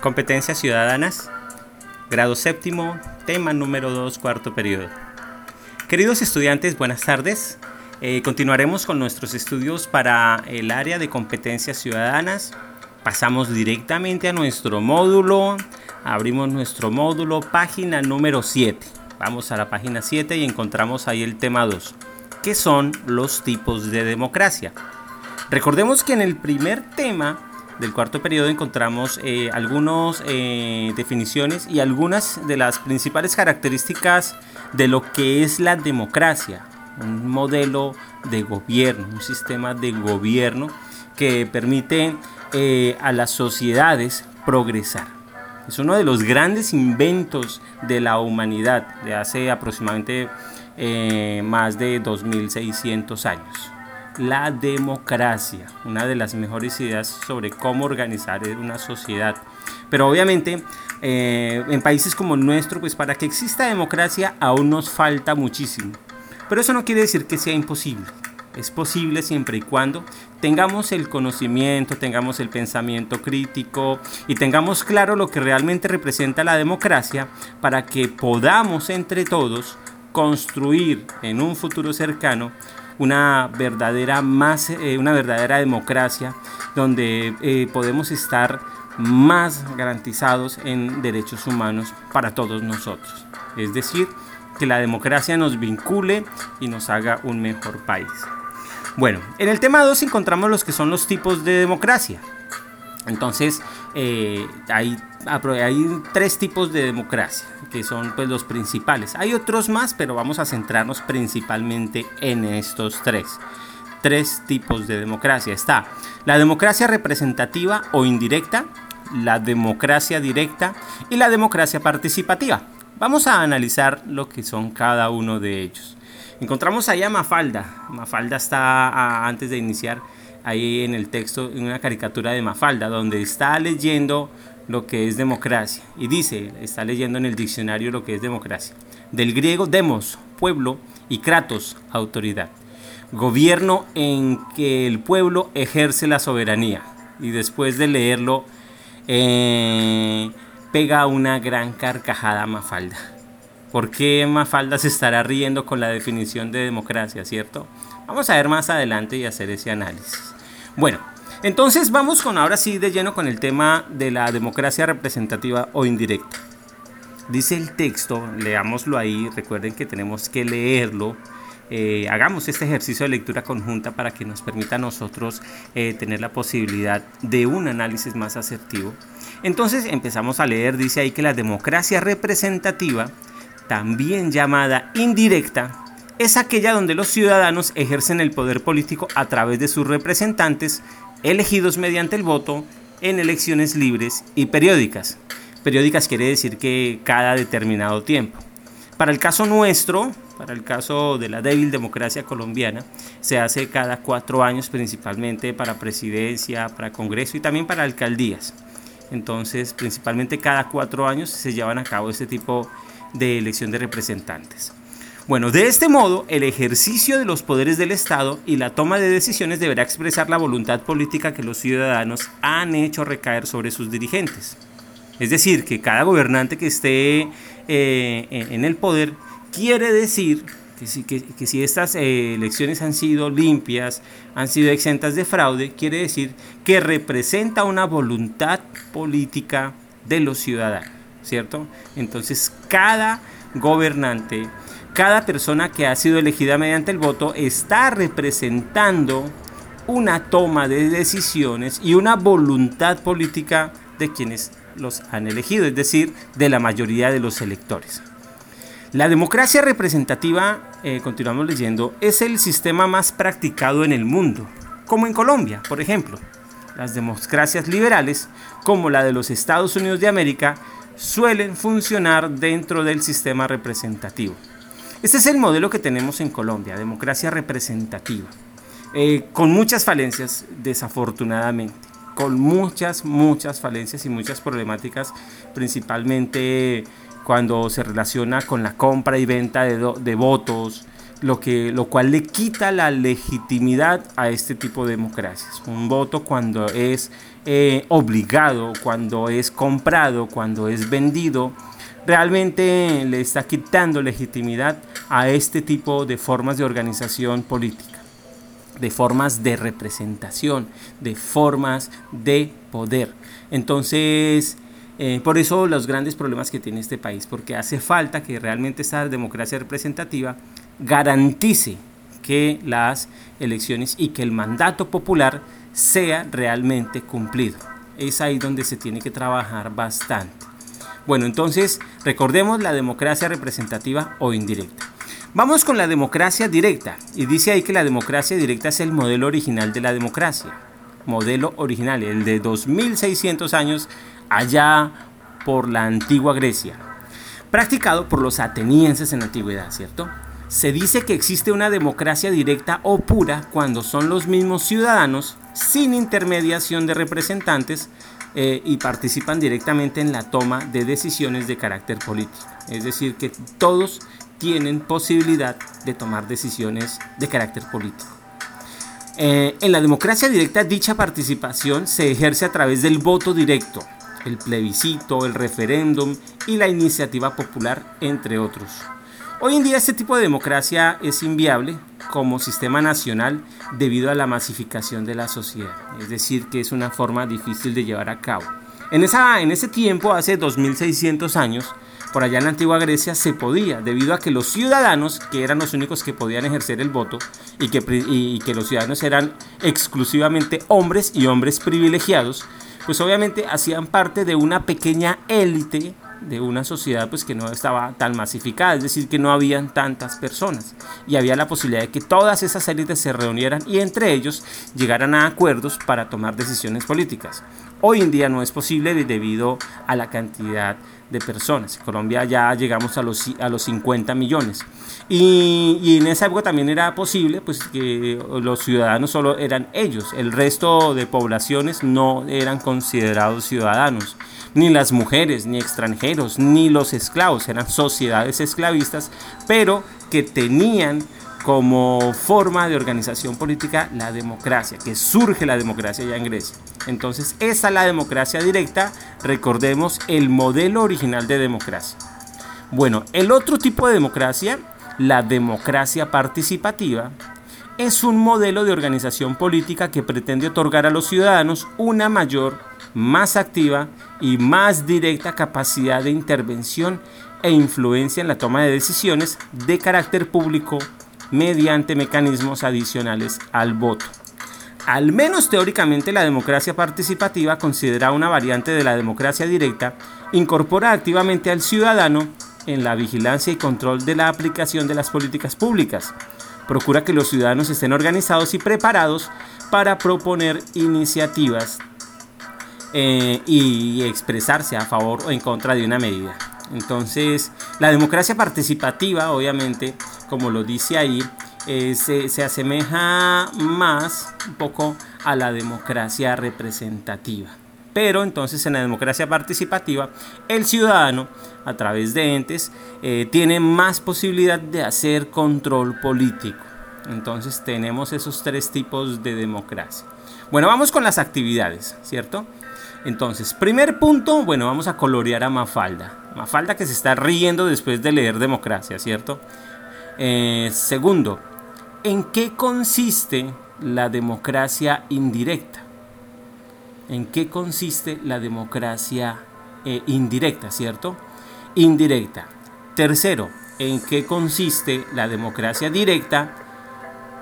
Competencias ciudadanas, grado séptimo, tema número 2, cuarto periodo. Queridos estudiantes, buenas tardes. Eh, continuaremos con nuestros estudios para el área de competencias ciudadanas. Pasamos directamente a nuestro módulo. Abrimos nuestro módulo, página número 7. Vamos a la página 7 y encontramos ahí el tema 2. ¿Qué son los tipos de democracia? Recordemos que en el primer tema del cuarto periodo encontramos eh, algunas eh, definiciones y algunas de las principales características de lo que es la democracia, un modelo de gobierno, un sistema de gobierno que permite eh, a las sociedades progresar. Es uno de los grandes inventos de la humanidad de hace aproximadamente más de 2600 años la democracia, una de las mejores ideas sobre cómo organizar una sociedad. Pero obviamente eh, en países como el nuestro, pues para que exista democracia aún nos falta muchísimo. Pero eso no quiere decir que sea imposible. Es posible siempre y cuando tengamos el conocimiento, tengamos el pensamiento crítico y tengamos claro lo que realmente representa la democracia para que podamos entre todos construir en un futuro cercano una verdadera, más, eh, una verdadera democracia donde eh, podemos estar más garantizados en derechos humanos para todos nosotros. Es decir, que la democracia nos vincule y nos haga un mejor país. Bueno, en el tema 2 encontramos los que son los tipos de democracia. Entonces, eh, hay, hay, tres tipos de democracia, que son pues, los principales. Hay otros más, pero vamos a centrarnos principalmente en estos tres. Tres tipos de democracia. Está la democracia representativa o indirecta, la democracia directa y la democracia participativa. Vamos a analizar lo que son cada uno de ellos. Encontramos ahí a Mafalda. Mafalda está antes de iniciar ahí en el texto, en una caricatura de Mafalda, donde está leyendo lo que es democracia. Y dice, está leyendo en el diccionario lo que es democracia. Del griego demos, pueblo, y kratos, autoridad. Gobierno en que el pueblo ejerce la soberanía. Y después de leerlo, eh, pega una gran carcajada a Mafalda. ¿Por qué Mafalda se estará riendo con la definición de democracia, cierto? Vamos a ver más adelante y hacer ese análisis. Bueno, entonces vamos con ahora sí de lleno con el tema de la democracia representativa o indirecta. Dice el texto, leámoslo ahí, recuerden que tenemos que leerlo. Eh, hagamos este ejercicio de lectura conjunta para que nos permita a nosotros eh, tener la posibilidad de un análisis más asertivo. Entonces empezamos a leer, dice ahí que la democracia representativa, también llamada indirecta, es aquella donde los ciudadanos ejercen el poder político a través de sus representantes elegidos mediante el voto en elecciones libres y periódicas. Periódicas quiere decir que cada determinado tiempo. Para el caso nuestro, para el caso de la débil democracia colombiana, se hace cada cuatro años principalmente para presidencia, para congreso y también para alcaldías. Entonces, principalmente cada cuatro años se llevan a cabo este tipo de elección de representantes. Bueno, de este modo, el ejercicio de los poderes del Estado y la toma de decisiones deberá expresar la voluntad política que los ciudadanos han hecho recaer sobre sus dirigentes. Es decir, que cada gobernante que esté eh, en el poder quiere decir que si, estas eh, elecciones han sido limpias, han sido exentas de fraude, quiere decir que representa una voluntad política de los ciudadanos, ¿cierto? Entonces, cada gobernante cada persona que ha sido elegida mediante el voto está representando una toma de decisiones y una voluntad política de quienes los han elegido, es decir, de la mayoría de los electores. La democracia representativa, eh, continuamos leyendo, es el sistema más practicado en el mundo, como en Colombia, por ejemplo. Las democracias liberales, como la de los Estados Unidos de América, suelen funcionar dentro del sistema representativo. Este es el modelo que tenemos en Colombia, democracia representativa, eh, con muchas falencias, desafortunadamente, con muchas, muchas falencias y muchas problemáticas, principalmente cuando se relaciona con la compra y venta de, votos, lo, que, lo cual le quita la legitimidad a este tipo de democracias. Un voto cuando es eh, obligado, cuando es comprado, cuando es vendido, realmente le está quitando legitimidad a este tipo de formas de organización política, de formas de representación, de formas de poder. Entonces, eh, por eso los grandes problemas que tiene este país, porque hace falta que realmente esta democracia representativa garantice que las elecciones y que el mandato popular sea realmente cumplido. Es ahí donde se tiene que trabajar bastante. Bueno, entonces recordemos la democracia representativa o indirecta. Vamos con la democracia directa. Y dice ahí que la democracia directa es el modelo original de la democracia. Modelo original, el de 2600 años allá por la antigua Grecia. Practicado por los atenienses en la antigüedad, ¿cierto? Se dice que existe una democracia directa o pura cuando son los mismos ciudadanos, sin intermediación de representantes, eh, y participan directamente en la toma de decisiones de carácter político. Es decir, que todos tienen posibilidad de tomar decisiones de carácter político. Eh, en la democracia directa dicha participación se ejerce a través del voto directo, el plebiscito, el referéndum y la iniciativa popular, entre otros. Hoy en día este tipo de democracia es inviable como sistema nacional debido a la masificación de la sociedad, es decir, que es una forma difícil de llevar a cabo. En, esa, en ese tiempo, hace 2600 años, por allá en la antigua Grecia se podía, debido a que los ciudadanos, que eran los únicos que podían ejercer el voto, y que, los ciudadanos eran exclusivamente hombres y hombres privilegiados, pues obviamente hacían parte de una pequeña élite de una sociedad pues que no estaba tan masificada, es decir, que no habían tantas personas y había la posibilidad de que todas esas élites se reunieran y entre ellos llegaran a acuerdos para tomar decisiones políticas. Hoy en día no es posible debido a la cantidad de personas. En Colombia ya llegamos a los, a los 50 millones. Y, en esa época también era posible pues, que los ciudadanos solo eran ellos. El resto de poblaciones no eran considerados ciudadanos ni las mujeres, ni extranjeros, ni los esclavos, eran sociedades esclavistas, pero que tenían como forma de organización política la democracia, que surge la democracia ya en Grecia. Entonces, esa es la democracia directa, recordemos el modelo original de democracia. Bueno, el otro tipo de democracia, la democracia participativa, es un modelo de organización política que pretende otorgar a los ciudadanos una mayor, más activa y más directa capacidad de intervención e influencia en la toma de decisiones de carácter público mediante mecanismos adicionales al voto. Al menos teóricamente la democracia participativa, considera una variante de la democracia directa, incorpora activamente al ciudadano en la vigilancia y control de la aplicación de las políticas públicas, procura que los ciudadanos estén organizados y preparados para proponer iniciativas eh, y expresarse a favor o en contra de una medida. Entonces, la democracia participativa, obviamente, como lo dice ahí, eh, se, se, asemeja más un poco a la democracia representativa. Pero entonces en la democracia participativa, el ciudadano, a través de entes, eh, tiene más posibilidad de hacer control político. Entonces tenemos esos tres tipos de democracia. Bueno, vamos con las actividades, ¿cierto? Entonces, primer punto, bueno, vamos a colorear a Mafalda. Mafalda que se está riendo después de leer democracia, ¿cierto? Eh, segundo, ¿en qué consiste la democracia indirecta? en qué consiste la democracia eh, indirecta, ¿cierto? Indirecta. Tercero, en qué consiste la democracia directa.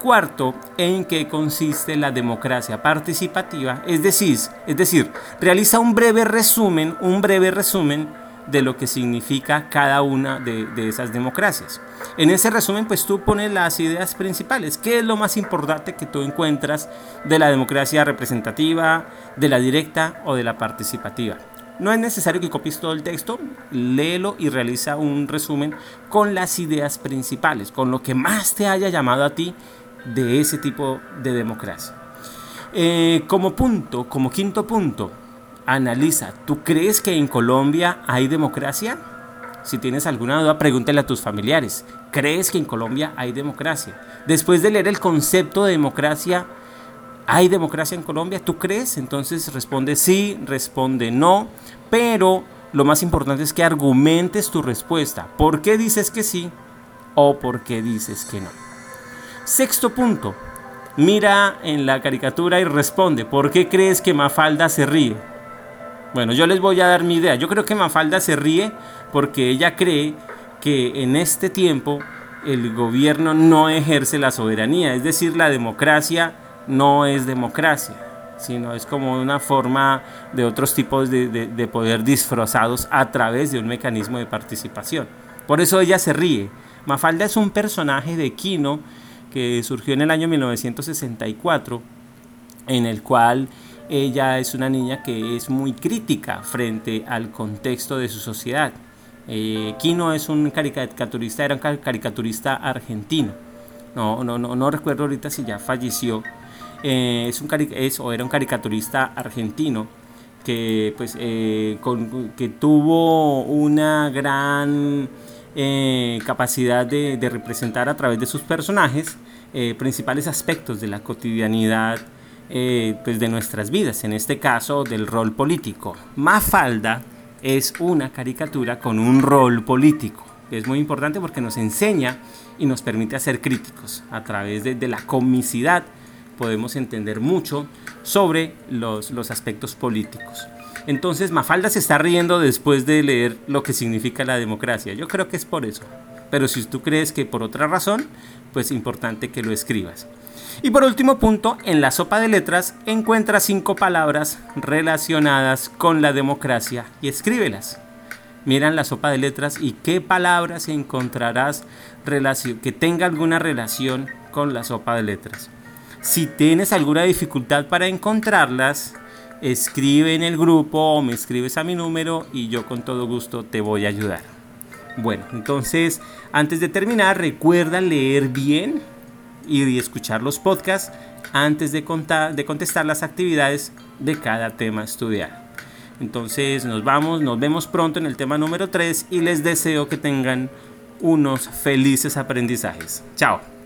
Cuarto, en qué consiste la democracia participativa. Es decir, es decir, realiza un breve resumen, un breve resumen de lo que significa cada una de, esas democracias. En ese resumen, pues tú pones las ideas principales. ¿Qué es lo más importante que tú encuentras de la democracia representativa, de la directa o de la participativa? No es necesario que copies todo el texto, léelo y realiza un resumen con las ideas principales, con lo que más te haya llamado a ti de ese tipo de democracia. Eh, como punto, como quinto punto, analiza, ¿tú crees que en Colombia hay democracia? Si tienes alguna duda, pregúntale a tus familiares. ¿Crees que en Colombia hay democracia? Después de leer el concepto de democracia, ¿hay democracia en Colombia? ¿Tú crees? Entonces responde sí, responde no, pero lo más importante es que argumentes tu respuesta. ¿Por qué dices que sí o por qué dices que no? Sexto punto. Mira en la caricatura y responde. ¿Por qué crees que Mafalda se ríe? Bueno, yo les voy a dar mi idea. Yo creo que Mafalda se ríe porque ella cree que en este tiempo el gobierno no ejerce la soberanía. Es decir, la democracia no es democracia sino es como una forma de otros tipos de, poder disfrazados a través de un mecanismo de participación. Por eso ella se ríe. Mafalda es un personaje de Kino que surgió en el año 1964, en el cual ella es una niña que es muy crítica frente al contexto de su sociedad. Eh, Kino es un caricaturista, era un caricaturista argentino. No, no, no, no recuerdo ahorita si ya falleció, eh, es un es, o era un caricaturista argentino que, pues, eh, que tuvo una gran eh, capacidad de, representar a través de sus personajes principales aspectos de la cotidianidad pues de nuestras vidas, en este caso del rol político. Mafalda es una caricatura con un rol político. Es muy importante porque nos enseña y nos permite ser críticos a través de, de la comicidad podemos entender mucho sobre los, los aspectos políticos. Entonces Mafalda se está riendo después de leer lo que significa la democracia. Yo creo que es por eso. Pero si tú crees que por otra razón, pues importante que lo escribas. Y por último punto, en la sopa de letras encuentra cinco palabras relacionadas con la democracia y escríbelas. Mira en la sopa de letras y qué palabras encontrarás que tenga alguna relación con la sopa de letras. Si tienes alguna dificultad para encontrarlas, escribe en el grupo o me escribes a mi número y yo con todo gusto te voy a ayudar. Bueno, entonces antes de terminar, recuerda leer bien y escuchar los podcasts antes de, contar, de contestar las actividades de cada tema estudiado. Entonces nos vamos, nos vemos pronto en el tema número 3 y les deseo que tengan unos felices aprendizajes. Chao.